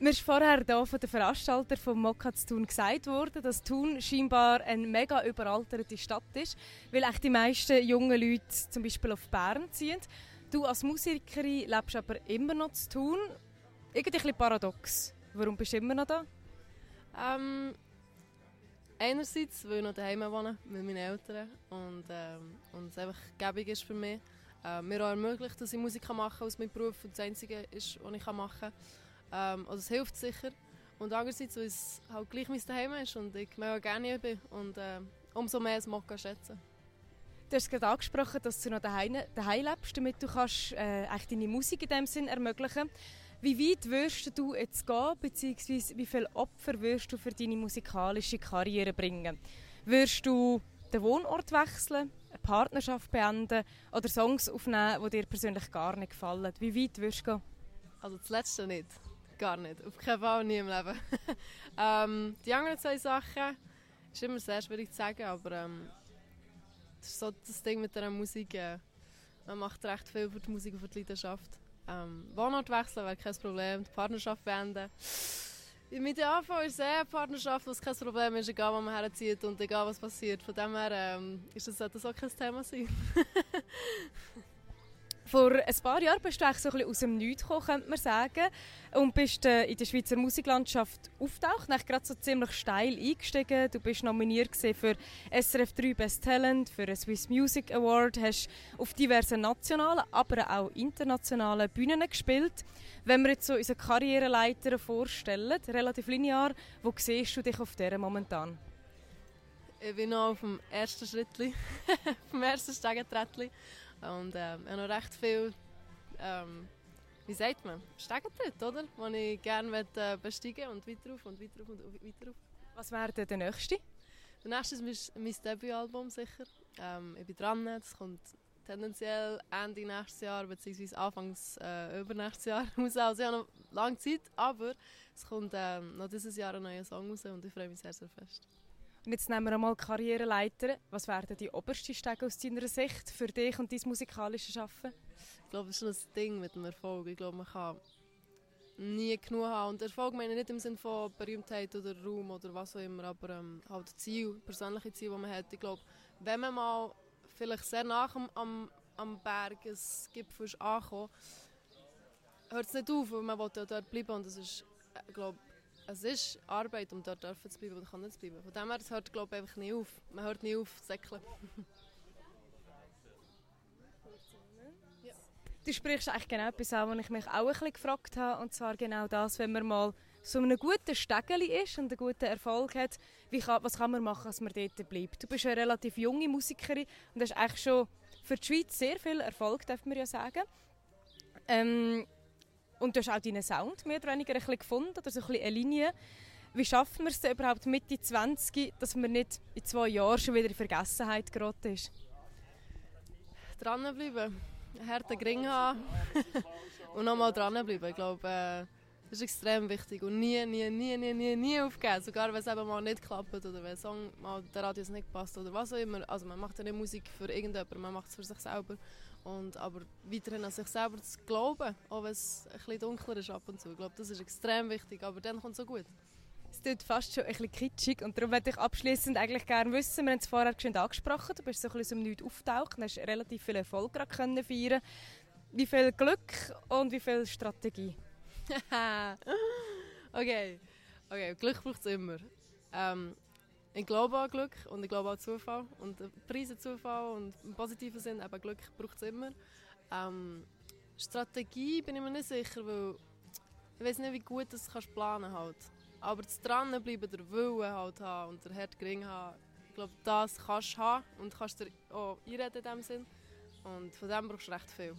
Mir ist vorher hier von den Veranstalter vom Mokka zu Thun gesagt worden, dass Thun scheinbar eine mega überalterte Stadt ist, weil echt die meisten jungen Leute zum Beispiel auf Bern ziehen. Du als Musikerin lebst aber immer noch zu Thun. Irgendwie ein paradox. Warum bist du immer noch da? Ähm, einerseits, weil ich noch daheim wohne mit meinen Eltern und, ähm, und es einfach gäbig ist für mich. Äh, mir auch ermöglicht, dass ich Musik machen kann als mein Beruf und das Einzige ist, was ich machen kann. Ähm, also es hilft sicher. Und andererseits, weil es halt gleich mein Daheim ist und ich mega gerne hier bin und äh, umso mehr das Mokka schätzen. Du hast gerade angesprochen, dass du noch daheim, daheim lebst, damit du kannst, äh, deine Musik in dem Sinn ermöglichen Wie weit wirst du jetzt gehen, beziehungsweise wie viele Opfer wirst du für deine musikalische Karriere bringen? Wirst du den Wohnort wechseln, Partnerschaft beenden oder Songs aufnehmen, die dir persönlich gar nicht gefallen? Wie weit wirst du gehen? Also das Letzte nicht. Gar nicht. Auf keinen Fall, nie im Leben. ähm, die anderen zwei Sachen ist immer sehr schwierig zu sagen, aber ähm, das ist so das Ding mit der Musik. Äh, man macht recht viel für die Musik und für die Leidenschaft. Ähm, Wohnort wechseln wäre kein Problem, die Partnerschaft beenden. Im Idealfall ist es eine Partnerschaft, was kein Problem ist, egal wo man herzieht und egal was passiert. Von dem her ähm, ist das, das auch kein Thema sein. Vor ein paar Jahren bist du eigentlich so ein bisschen aus dem Nichts gekommen, könnte man sagen. Und bist äh, in der Schweizer Musiklandschaft auftaucht, gerade so ziemlich steil eingestiegen. Du bist nominiert für SRF 3 Best Talent, für einen Swiss Music Award, hast auf diversen nationalen, aber auch internationalen Bühnen gespielt. Wenn wir jetzt so unsere Karriereleiter vorstellen, relativ linear, wo siehst du dich auf der momentan? Ich bin noch auf dem ersten Schritt, auf dem ersten Stegentritt. Und äh, ich habe noch recht viel, ähm, wie sagt man, Stegentritt, oder? Den ich gerne möchte, äh, besteigen und weiter auf und weiter auf und weiter auf. Was wäre denn der nächste? Der nächste ist mein, mein Debütalbum sicher. Ähm, ich bin dran, das kommt tendenziell Ende nächstes Jahr bzw. Anfangs äh, übernächstes Jahr raus. Also ich habe noch lange Zeit, aber es kommt ähm, noch dieses Jahr ein neuer Song raus und ich freue mich sehr, sehr fest. Und jetzt nehmen wir einmal Karriereleiter. Was wären die obersten Stege aus deiner Sicht für dich und dein musikalisches Arbeiten? Ich glaube, das ist ein Ding mit dem Erfolg. Ich glaube, man kann nie genug haben. Und Erfolg meine ich nicht im Sinne von Berühmtheit oder Ruhm oder was auch immer, aber ähm, halt Ziel, persönliche Ziel, die man hat. Ich glaube, wenn man mal vielleicht sehr nach am, am, am Berg ein Gipfel ist angekommen, hört es nicht auf, weil man will ja dort bleiben und das ist, äh, glaube es ist Arbeit, um dort zu bleiben oder nicht bleiben. Von dem her, es hört glaube ich einfach nie auf. Man hört nie auf zu säckeln. Du sprichst eigentlich genau etwas an, was ich mich auch ein bisschen gefragt habe. Und zwar genau das, wenn man mal so einem guten Stegeli ist und einen guten Erfolg hat, wie kann, was kann man machen, dass man dort bleibt? Du bist eine relativ junge Musikerin und hast eigentlich schon für die Schweiz sehr viel Erfolg, darf man ja sagen. Ähm, und du hast auch deinen Sound mehr oder weniger ein bisschen gefunden, oder so ein bisschen eine Linie. Wie schaffen wir es denn überhaupt Mitte 20, dass man nicht in zwei Jahren schon wieder in Vergessenheit geraten ist? Dranbleiben, harten Gring haben und nochmal dranbleiben. Ich glaube, äh, das ist extrem wichtig und nie, nie, nie, nie, nie, nie aufgeben. Sogar wenn es eben mal nicht klappt oder wenn Song mal der Radius nicht passt oder was auch immer. Also man macht ja nicht Musik für irgendjemanden, man macht es für sich selber. Und, aber weiterhin an sich selber zu glauben, auch wenn es ein bisschen dunkler ist ab und zu. Ich glaube, das ist extrem wichtig, aber dann kommt es so gut. Es tut fast schon ein bisschen kitschig und darum würde ich abschließend eigentlich gerne wissen, wir haben es vorher schon angesprochen, du bist so ein bisschen um nichts auftaucht, hast relativ viel Erfolg gerade können feiern. Wie viel Glück und wie viel Strategie? okay. okay, Glück braucht es immer. Ähm, ich glaube an Glück und ich glaube an Zufall. Und Preise Zufall und im positiven Sinn eben Glück braucht es immer. Ähm, Strategie bin ich mir nicht sicher, weil ich weiß nicht, wie gut das kannst planen halt. Aber das Dranbleiben, der Willen halt haben und der Herd gering haben, ich glaube, das kannst du haben und kannst dir auch einreden in dem Sinn. Und von dem brauchst du recht viel.